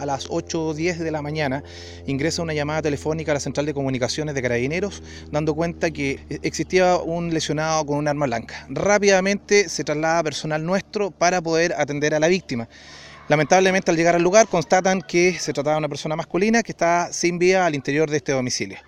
a las 8 o 10 de la mañana ingresa una llamada telefónica a la central de comunicaciones de Carabineros dando cuenta que existía un lesionado con un arma blanca. Rápidamente se traslada personal nuestro para poder atender a la víctima. Lamentablemente al llegar al lugar constatan que se trataba de una persona masculina que está sin vía al interior de este domicilio.